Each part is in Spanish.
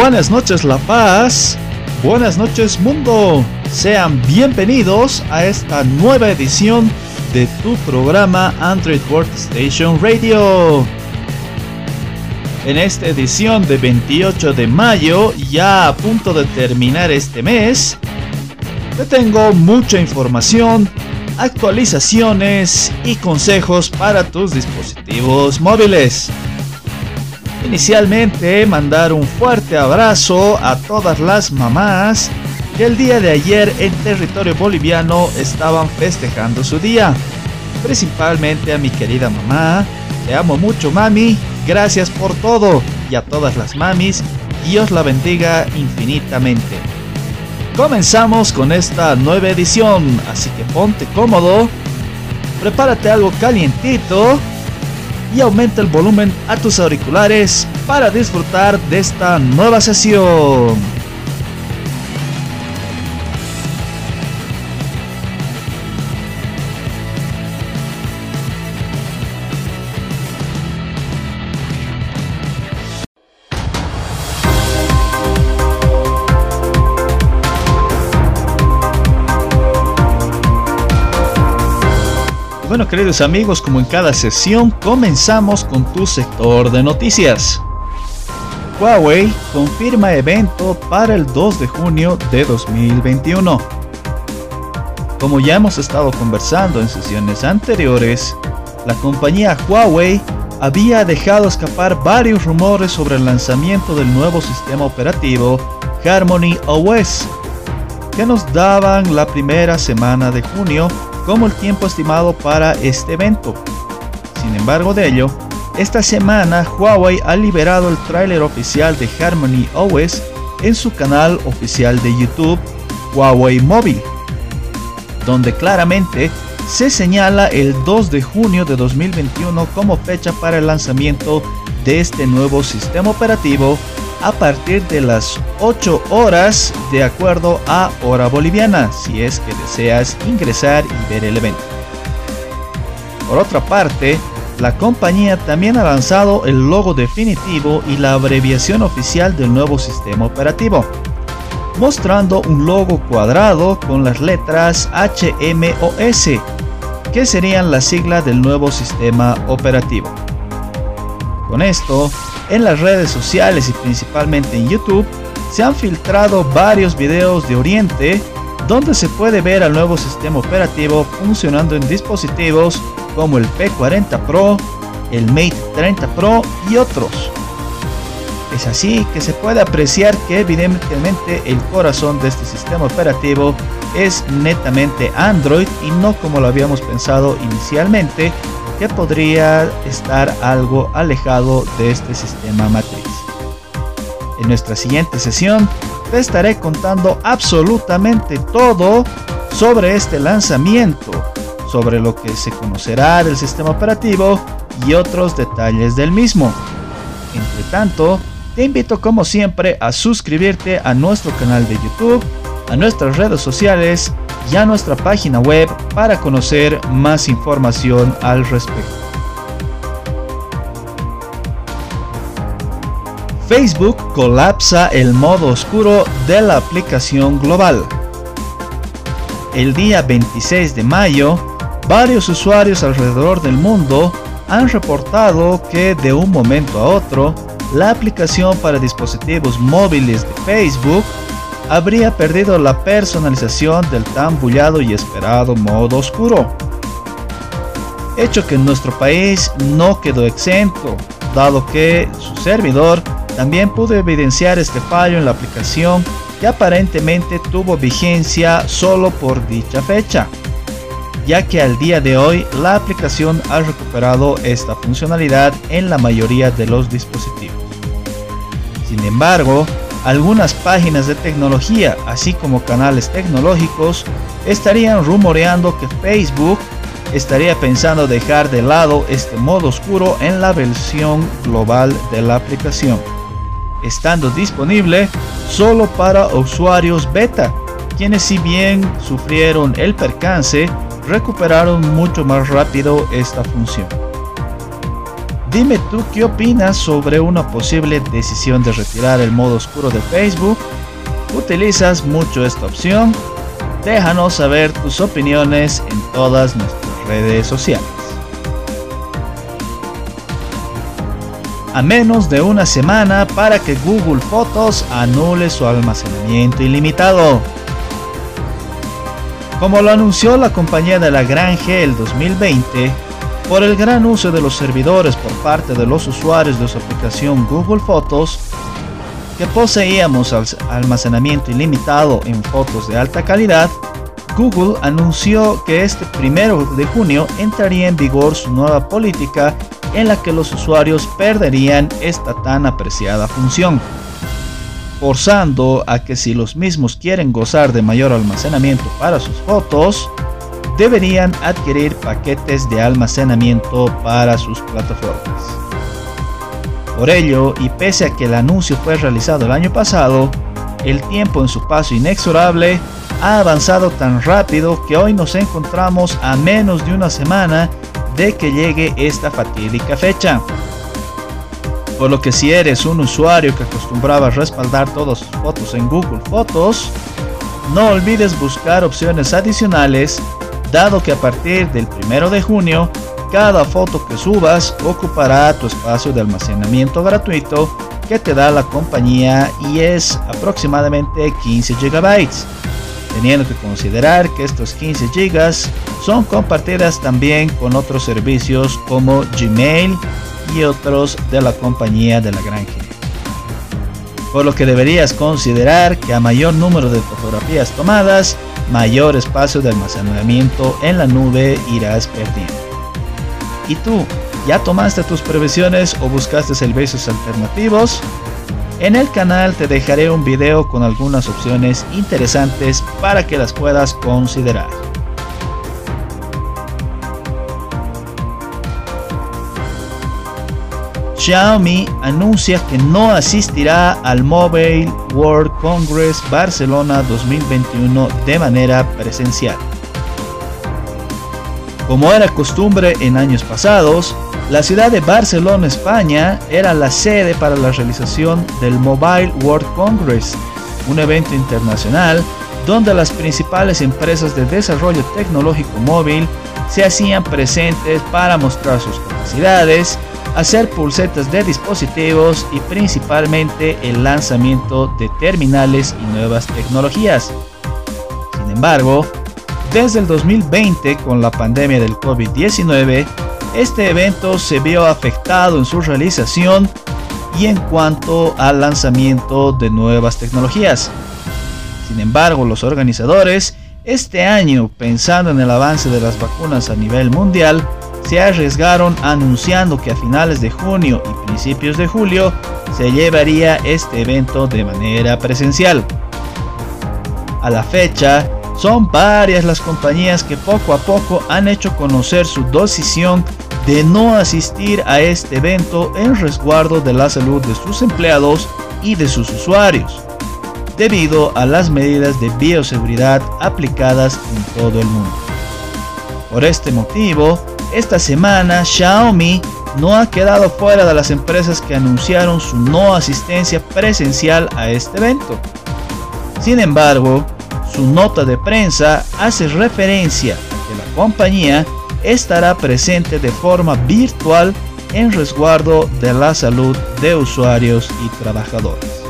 Buenas noches La Paz, buenas noches mundo, sean bienvenidos a esta nueva edición de tu programa Android Workstation Radio. En esta edición de 28 de mayo, ya a punto de terminar este mes, te tengo mucha información, actualizaciones y consejos para tus dispositivos móviles. Inicialmente, mandar un fuerte abrazo a todas las mamás que el día de ayer en territorio boliviano estaban festejando su día. Principalmente a mi querida mamá. Te amo mucho, mami. Gracias por todo. Y a todas las mamis, Dios la bendiga infinitamente. Comenzamos con esta nueva edición, así que ponte cómodo, prepárate algo calientito y aumenta el volumen a tus auriculares para disfrutar de esta nueva sesión. Bueno, queridos amigos, como en cada sesión, comenzamos con tu sector de noticias. Huawei confirma evento para el 2 de junio de 2021. Como ya hemos estado conversando en sesiones anteriores, la compañía Huawei había dejado escapar varios rumores sobre el lanzamiento del nuevo sistema operativo Harmony OS, que nos daban la primera semana de junio como el tiempo estimado para este evento. Sin embargo de ello, esta semana Huawei ha liberado el tráiler oficial de Harmony OS en su canal oficial de YouTube Huawei Mobile, donde claramente se señala el 2 de junio de 2021 como fecha para el lanzamiento de este nuevo sistema operativo a partir de las 8 horas de acuerdo a hora boliviana si es que deseas ingresar y ver el evento. Por otra parte, la compañía también ha lanzado el logo definitivo y la abreviación oficial del nuevo sistema operativo, mostrando un logo cuadrado con las letras HMOS, que serían la sigla del nuevo sistema operativo. Con esto, en las redes sociales y principalmente en YouTube, se han filtrado varios videos de Oriente donde se puede ver al nuevo sistema operativo funcionando en dispositivos como el P40 Pro, el Mate 30 Pro y otros. Es así que se puede apreciar que evidentemente el corazón de este sistema operativo es netamente Android y no como lo habíamos pensado inicialmente, que podría estar algo alejado de este sistema matriz. En nuestra siguiente sesión te estaré contando absolutamente todo sobre este lanzamiento, sobre lo que se conocerá del sistema operativo y otros detalles del mismo. Entre tanto, te invito como siempre a suscribirte a nuestro canal de YouTube, a nuestras redes sociales y a nuestra página web para conocer más información al respecto. Facebook colapsa el modo oscuro de la aplicación global. El día 26 de mayo, varios usuarios alrededor del mundo han reportado que de un momento a otro, la aplicación para dispositivos móviles de Facebook habría perdido la personalización del tan bullado y esperado modo oscuro. Hecho que en nuestro país no quedó exento, dado que su servidor también pudo evidenciar este fallo en la aplicación que aparentemente tuvo vigencia solo por dicha fecha, ya que al día de hoy la aplicación ha recuperado esta funcionalidad en la mayoría de los dispositivos. Sin embargo, algunas páginas de tecnología, así como canales tecnológicos, estarían rumoreando que Facebook estaría pensando dejar de lado este modo oscuro en la versión global de la aplicación, estando disponible solo para usuarios beta, quienes si bien sufrieron el percance, recuperaron mucho más rápido esta función. Dime tú qué opinas sobre una posible decisión de retirar el modo oscuro de Facebook. ¿Utilizas mucho esta opción? Déjanos saber tus opiniones en todas nuestras redes sociales. A menos de una semana para que Google Fotos anule su almacenamiento ilimitado. Como lo anunció la compañía de la Granje el 2020, por el gran uso de los servidores por parte de los usuarios de su aplicación Google Fotos, que poseíamos almacenamiento ilimitado en fotos de alta calidad, Google anunció que este primero de junio entraría en vigor su nueva política en la que los usuarios perderían esta tan apreciada función, forzando a que si los mismos quieren gozar de mayor almacenamiento para sus fotos, deberían adquirir paquetes de almacenamiento para sus plataformas. Por ello, y pese a que el anuncio fue realizado el año pasado, el tiempo en su paso inexorable ha avanzado tan rápido que hoy nos encontramos a menos de una semana de que llegue esta fatídica fecha. Por lo que si eres un usuario que acostumbraba a respaldar todas sus fotos en Google Fotos, no olvides buscar opciones adicionales dado que a partir del 1 de junio, cada foto que subas ocupará tu espacio de almacenamiento gratuito que te da la compañía y es aproximadamente 15 GB, teniendo que considerar que estos 15 GB son compartidas también con otros servicios como Gmail y otros de la compañía de la granja. Por lo que deberías considerar que a mayor número de fotografías tomadas, mayor espacio de almacenamiento en la nube irás perdiendo. ¿Y tú? ¿Ya tomaste tus previsiones o buscaste servicios alternativos? En el canal te dejaré un video con algunas opciones interesantes para que las puedas considerar. Xiaomi anuncia que no asistirá al Mobile World Congress Barcelona 2021 de manera presencial. Como era costumbre en años pasados, la ciudad de Barcelona, España, era la sede para la realización del Mobile World Congress, un evento internacional donde las principales empresas de desarrollo tecnológico móvil se hacían presentes para mostrar sus capacidades, hacer pulsetas de dispositivos y principalmente el lanzamiento de terminales y nuevas tecnologías. Sin embargo, desde el 2020 con la pandemia del COVID-19, este evento se vio afectado en su realización y en cuanto al lanzamiento de nuevas tecnologías. Sin embargo, los organizadores, este año pensando en el avance de las vacunas a nivel mundial, se arriesgaron anunciando que a finales de junio y principios de julio se llevaría este evento de manera presencial. A la fecha, son varias las compañías que poco a poco han hecho conocer su decisión de no asistir a este evento en resguardo de la salud de sus empleados y de sus usuarios, debido a las medidas de bioseguridad aplicadas en todo el mundo. Por este motivo, esta semana Xiaomi no ha quedado fuera de las empresas que anunciaron su no asistencia presencial a este evento. Sin embargo, su nota de prensa hace referencia a que la compañía estará presente de forma virtual en resguardo de la salud de usuarios y trabajadores.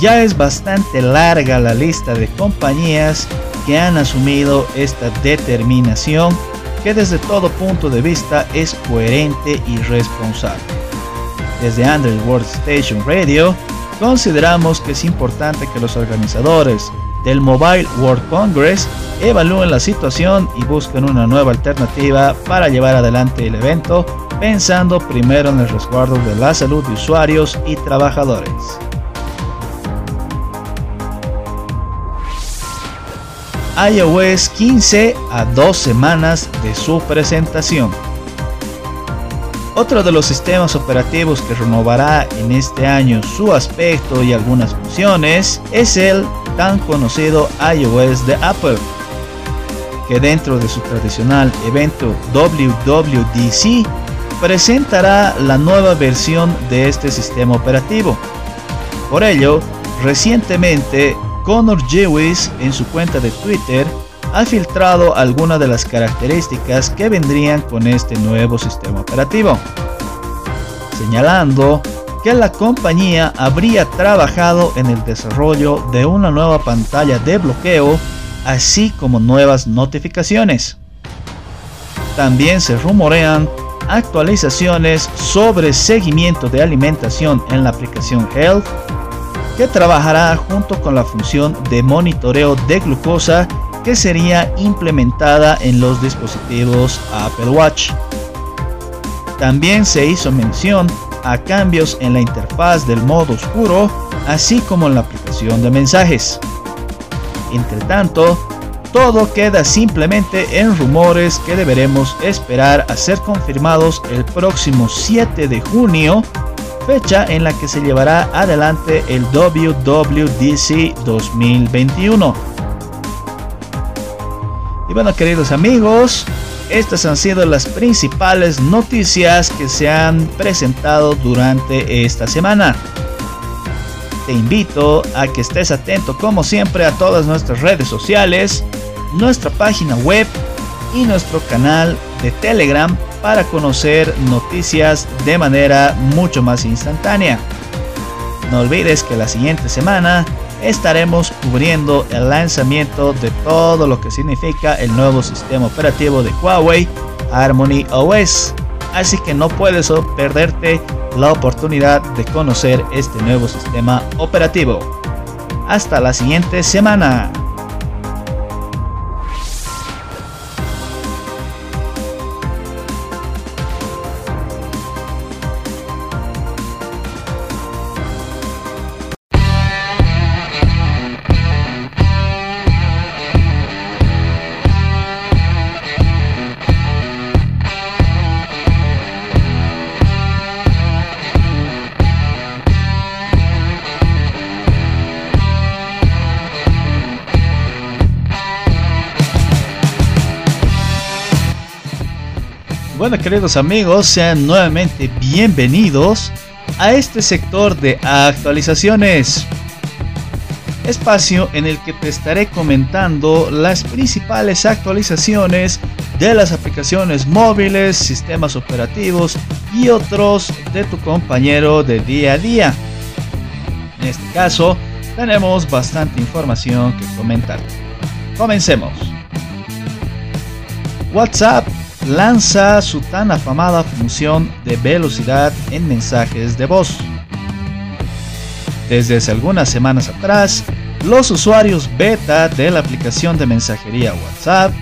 Ya es bastante larga la lista de compañías que han asumido esta determinación que desde todo punto de vista es coherente y responsable. Desde Android Workstation Radio, consideramos que es importante que los organizadores del Mobile World Congress evalúen la situación y busquen una nueva alternativa para llevar adelante el evento, pensando primero en el resguardo de la salud de usuarios y trabajadores. iOS 15 a dos semanas de su presentación. Otro de los sistemas operativos que renovará en este año su aspecto y algunas funciones es el tan conocido iOS de Apple, que dentro de su tradicional evento WWDC presentará la nueva versión de este sistema operativo. Por ello, recientemente Connor Jewis en su cuenta de Twitter ha filtrado algunas de las características que vendrían con este nuevo sistema operativo, señalando que la compañía habría trabajado en el desarrollo de una nueva pantalla de bloqueo, así como nuevas notificaciones. También se rumorean actualizaciones sobre seguimiento de alimentación en la aplicación Health, que trabajará junto con la función de monitoreo de glucosa que sería implementada en los dispositivos Apple Watch. También se hizo mención a cambios en la interfaz del modo oscuro, así como en la aplicación de mensajes. Entre tanto, todo queda simplemente en rumores que deberemos esperar a ser confirmados el próximo 7 de junio, fecha en la que se llevará adelante el WWDC 2021. Y bueno, queridos amigos, estas han sido las principales noticias que se han presentado durante esta semana. Te invito a que estés atento como siempre a todas nuestras redes sociales nuestra página web y nuestro canal de Telegram para conocer noticias de manera mucho más instantánea. No olvides que la siguiente semana estaremos cubriendo el lanzamiento de todo lo que significa el nuevo sistema operativo de Huawei Harmony OS. Así que no puedes perderte la oportunidad de conocer este nuevo sistema operativo. Hasta la siguiente semana. Bueno, queridos amigos, sean nuevamente bienvenidos a este sector de actualizaciones. Espacio en el que te estaré comentando las principales actualizaciones de las aplicaciones móviles, sistemas operativos y otros de tu compañero de día a día. En este caso, tenemos bastante información que comentar. Comencemos. WhatsApp lanza su tan afamada función de velocidad en mensajes de voz. Desde hace algunas semanas atrás, los usuarios beta de la aplicación de mensajería WhatsApp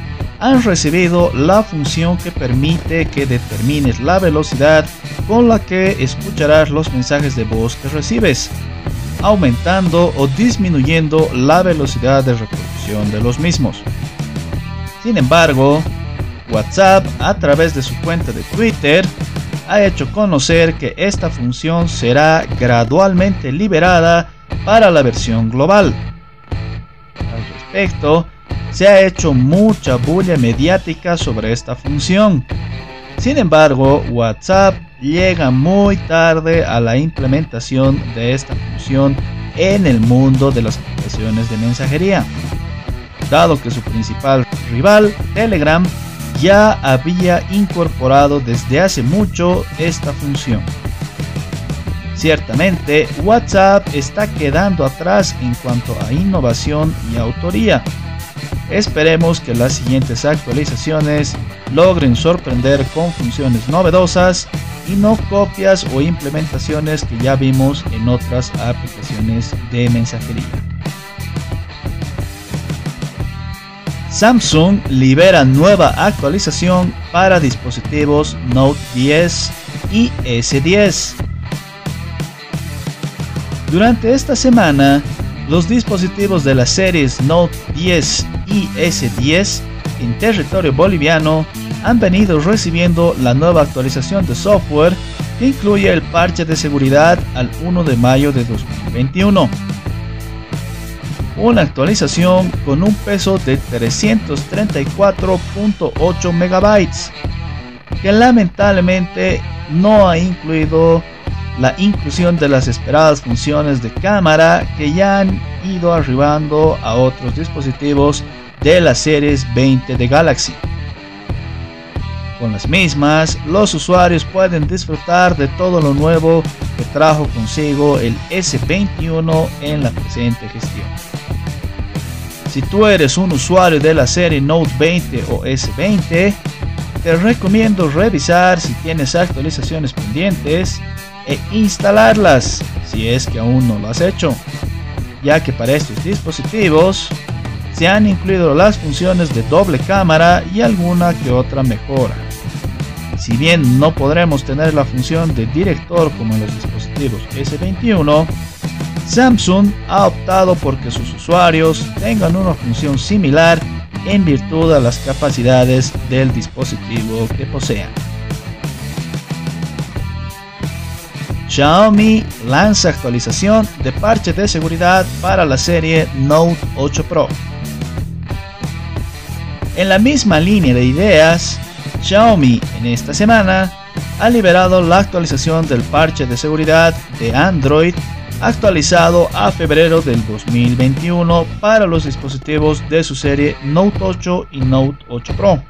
han recibido la función que permite que determines la velocidad con la que escucharás los mensajes de voz que recibes, aumentando o disminuyendo la velocidad de reproducción de los mismos. Sin embargo, WhatsApp, a través de su cuenta de Twitter, ha hecho conocer que esta función será gradualmente liberada para la versión global. Al respecto, se ha hecho mucha bulla mediática sobre esta función. Sin embargo, WhatsApp llega muy tarde a la implementación de esta función en el mundo de las aplicaciones de mensajería, dado que su principal rival, Telegram, ya había incorporado desde hace mucho esta función. Ciertamente, WhatsApp está quedando atrás en cuanto a innovación y autoría. Esperemos que las siguientes actualizaciones logren sorprender con funciones novedosas y no copias o implementaciones que ya vimos en otras aplicaciones de mensajería. Samsung libera nueva actualización para dispositivos Note 10 y S10. Durante esta semana, los dispositivos de las series Note 10 y S10 en territorio boliviano han venido recibiendo la nueva actualización de software que incluye el parche de seguridad al 1 de mayo de 2021 una actualización con un peso de 334.8 megabytes. que lamentablemente no ha incluido la inclusión de las esperadas funciones de cámara que ya han ido arribando a otros dispositivos de las series 20 de Galaxy. Con las mismas, los usuarios pueden disfrutar de todo lo nuevo que trajo consigo el S21 en la presente gestión. Si tú eres un usuario de la serie Note 20 o S20, te recomiendo revisar si tienes actualizaciones pendientes e instalarlas si es que aún no lo has hecho, ya que para estos dispositivos se han incluido las funciones de doble cámara y alguna que otra mejora. Si bien no podremos tener la función de director como en los dispositivos S21, Samsung ha optado por que sus usuarios tengan una función similar en virtud de las capacidades del dispositivo que posean. Xiaomi lanza actualización de parche de seguridad para la serie Note 8 Pro. En la misma línea de ideas, Xiaomi en esta semana ha liberado la actualización del parche de seguridad de Android actualizado a febrero del 2021 para los dispositivos de su serie Note 8 y Note 8 Pro.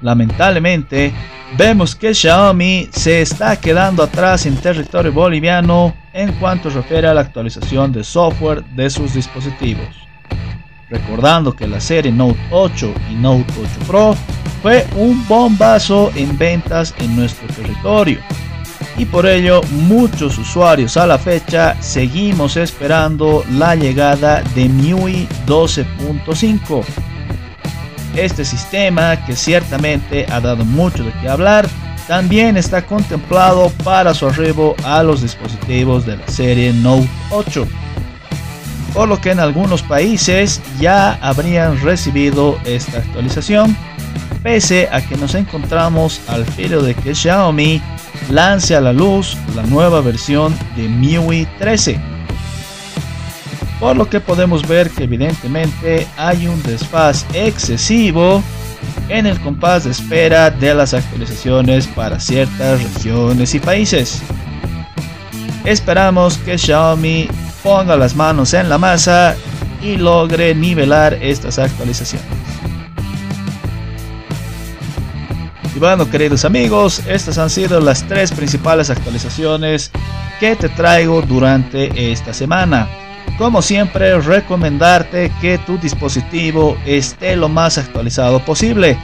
Lamentablemente, vemos que Xiaomi se está quedando atrás en territorio boliviano en cuanto refiere a la actualización de software de sus dispositivos. Recordando que la serie Note 8 y Note 8 Pro fue un bombazo en ventas en nuestro territorio y por ello muchos usuarios a la fecha seguimos esperando la llegada de MIUI 12.5. Este sistema, que ciertamente ha dado mucho de qué hablar, también está contemplado para su arribo a los dispositivos de la serie Note 8, por lo que en algunos países ya habrían recibido esta actualización, pese a que nos encontramos al filo de que Xiaomi lance a la luz la nueva versión de MIUI 13. Por lo que podemos ver que evidentemente hay un desfaz excesivo en el compás de espera de las actualizaciones para ciertas regiones y países. Esperamos que Xiaomi ponga las manos en la masa y logre nivelar estas actualizaciones. Bueno, queridos amigos, estas han sido las tres principales actualizaciones que te traigo durante esta semana. Como siempre, recomendarte que tu dispositivo esté lo más actualizado posible,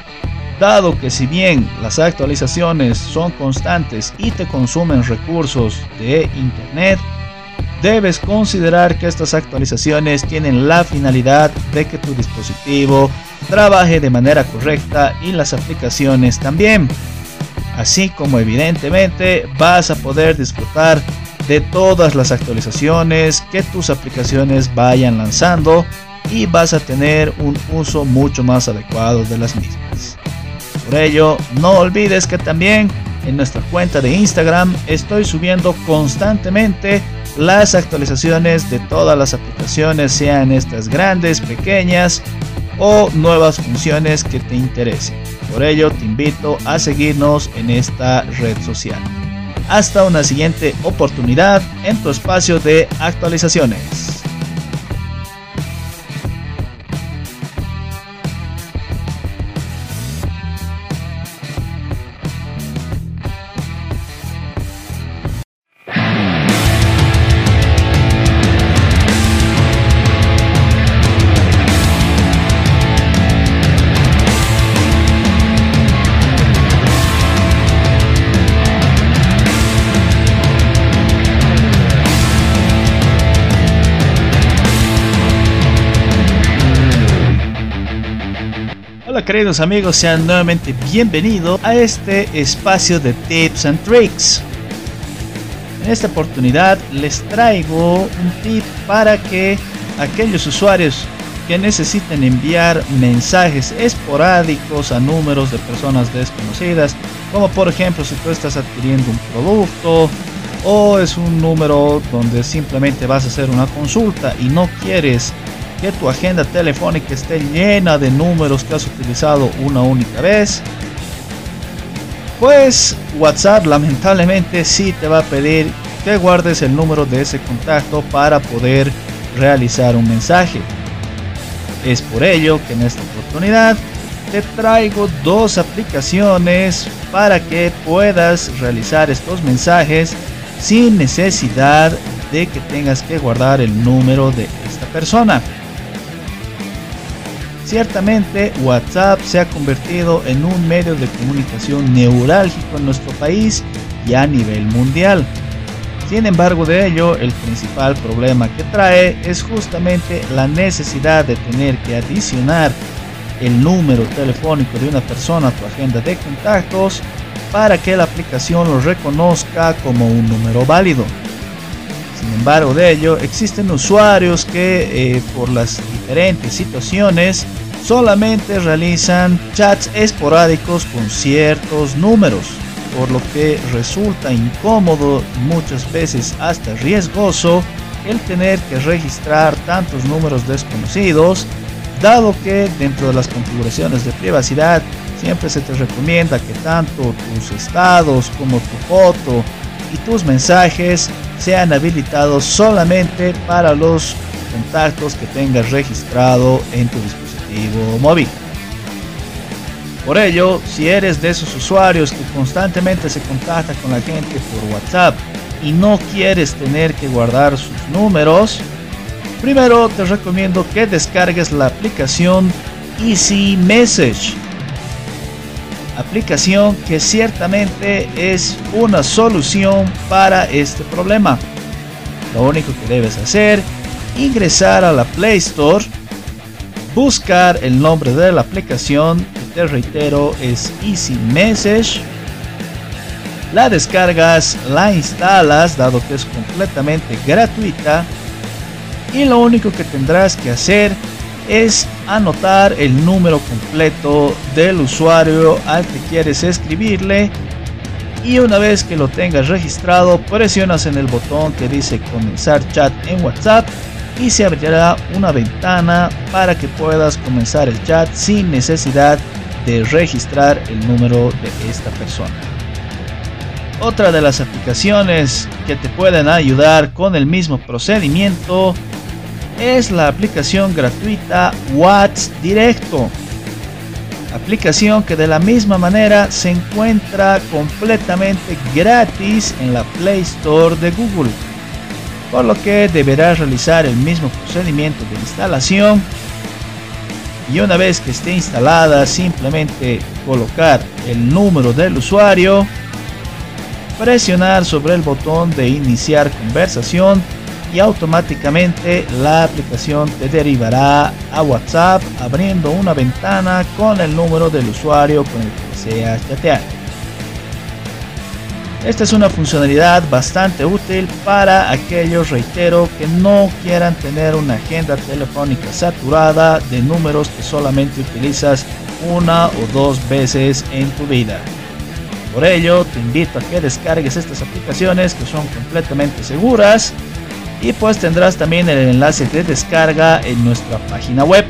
dado que si bien las actualizaciones son constantes y te consumen recursos de Internet, debes considerar que estas actualizaciones tienen la finalidad de que tu dispositivo trabaje de manera correcta y las aplicaciones también. Así como evidentemente vas a poder disfrutar de todas las actualizaciones que tus aplicaciones vayan lanzando y vas a tener un uso mucho más adecuado de las mismas. Por ello, no olvides que también en nuestra cuenta de Instagram estoy subiendo constantemente las actualizaciones de todas las aplicaciones, sean estas grandes, pequeñas o nuevas funciones que te interesen. Por ello te invito a seguirnos en esta red social. Hasta una siguiente oportunidad en tu espacio de actualizaciones. Queridos amigos, sean nuevamente bienvenidos a este espacio de tips and tricks. En esta oportunidad les traigo un tip para que aquellos usuarios que necesiten enviar mensajes esporádicos a números de personas desconocidas, como por ejemplo si tú estás adquiriendo un producto o es un número donde simplemente vas a hacer una consulta y no quieres que tu agenda telefónica esté llena de números que has utilizado una única vez, Pues WhatsApp lamentablemente sí te va a pedir que guardes el número de ese contacto para poder realizar un mensaje. Es por ello que en esta oportunidad te traigo dos aplicaciones para que puedas realizar estos mensajes sin necesidad de que tengas que guardar el número de esta persona. Ciertamente WhatsApp se ha convertido en un medio de comunicación neurálgico en nuestro país y a nivel mundial. Sin embargo de ello, el principal problema que trae es justamente la necesidad de tener que adicionar el número telefónico de una persona a tu agenda de contactos para que la aplicación lo reconozca como un número válido. Sin embargo de ello, existen usuarios que eh, por las diferentes situaciones solamente realizan chats esporádicos con ciertos números, por lo que resulta incómodo muchas veces hasta riesgoso el tener que registrar tantos números desconocidos, dado que dentro de las configuraciones de privacidad siempre se te recomienda que tanto tus estados como tu foto y tus mensajes sean habilitados solamente para los contactos que tengas registrado en tu dispositivo móvil. Por ello, si eres de esos usuarios que constantemente se contacta con la gente por WhatsApp y no quieres tener que guardar sus números, primero te recomiendo que descargues la aplicación Easy Message. Aplicación que ciertamente es una solución para este problema. Lo único que debes hacer, ingresar a la Play Store, buscar el nombre de la aplicación te reitero, es Easy Message. La descargas, la instalas, dado que es completamente gratuita. Y lo único que tendrás que hacer es anotar el número completo del usuario al que quieres escribirle. Y una vez que lo tengas registrado, presionas en el botón que dice comenzar chat en WhatsApp y se abrirá una ventana para que puedas comenzar el chat sin necesidad de registrar el número de esta persona. Otra de las aplicaciones que te pueden ayudar con el mismo procedimiento es la aplicación gratuita Whats Directo. Aplicación que de la misma manera se encuentra completamente gratis en la Play Store de Google. Por lo que deberás realizar el mismo procedimiento de instalación y una vez que esté instalada simplemente colocar el número del usuario, presionar sobre el botón de iniciar conversación y automáticamente la aplicación te derivará a WhatsApp abriendo una ventana con el número del usuario con el que deseas chatear. Esta es una funcionalidad bastante útil para aquellos, reitero, que no quieran tener una agenda telefónica saturada de números que solamente utilizas una o dos veces en tu vida. Por ello, te invito a que descargues estas aplicaciones que son completamente seguras y pues tendrás también el enlace de descarga en nuestra página web.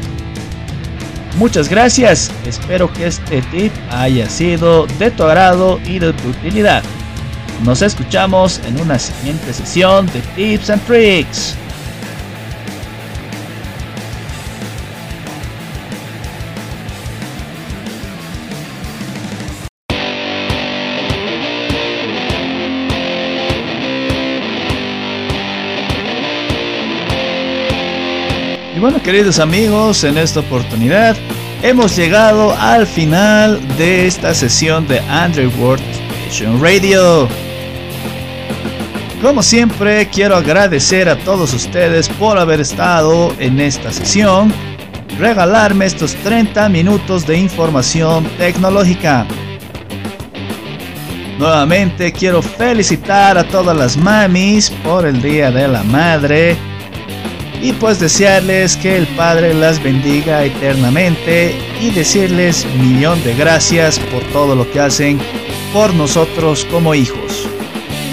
Muchas gracias, espero que este tip haya sido de tu agrado y de tu utilidad. Nos escuchamos en una siguiente sesión de Tips and Tricks. Y bueno, queridos amigos, en esta oportunidad hemos llegado al final de esta sesión de Android World Station Radio. Como siempre, quiero agradecer a todos ustedes por haber estado en esta sesión, regalarme estos 30 minutos de información tecnológica. Nuevamente quiero felicitar a todas las mamis por el Día de la Madre y pues desearles que el Padre las bendiga eternamente y decirles millón de gracias por todo lo que hacen por nosotros como hijos.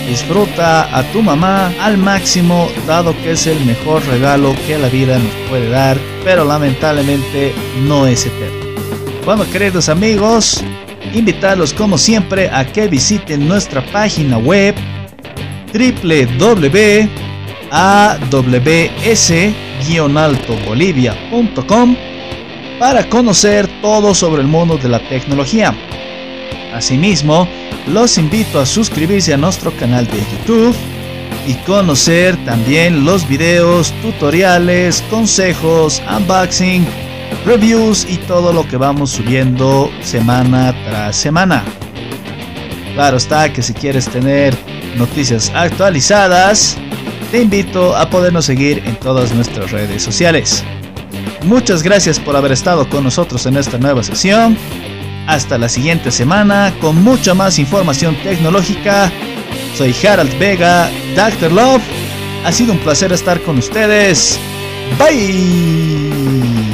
Disfruta a tu mamá al máximo dado que es el mejor regalo que la vida nos puede dar, pero lamentablemente no es eterno. Bueno, queridos amigos, invitarlos como siempre a que visiten nuestra página web www.aws-altobolivia.com para conocer todo sobre el mundo de la tecnología. Asimismo, los invito a suscribirse a nuestro canal de YouTube y conocer también los videos, tutoriales, consejos, unboxing, reviews y todo lo que vamos subiendo semana tras semana. Claro está que si quieres tener noticias actualizadas, te invito a podernos seguir en todas nuestras redes sociales. Muchas gracias por haber estado con nosotros en esta nueva sesión. Hasta la siguiente semana con mucha más información tecnológica. Soy Harald Vega, Dr. Love. Ha sido un placer estar con ustedes. Bye.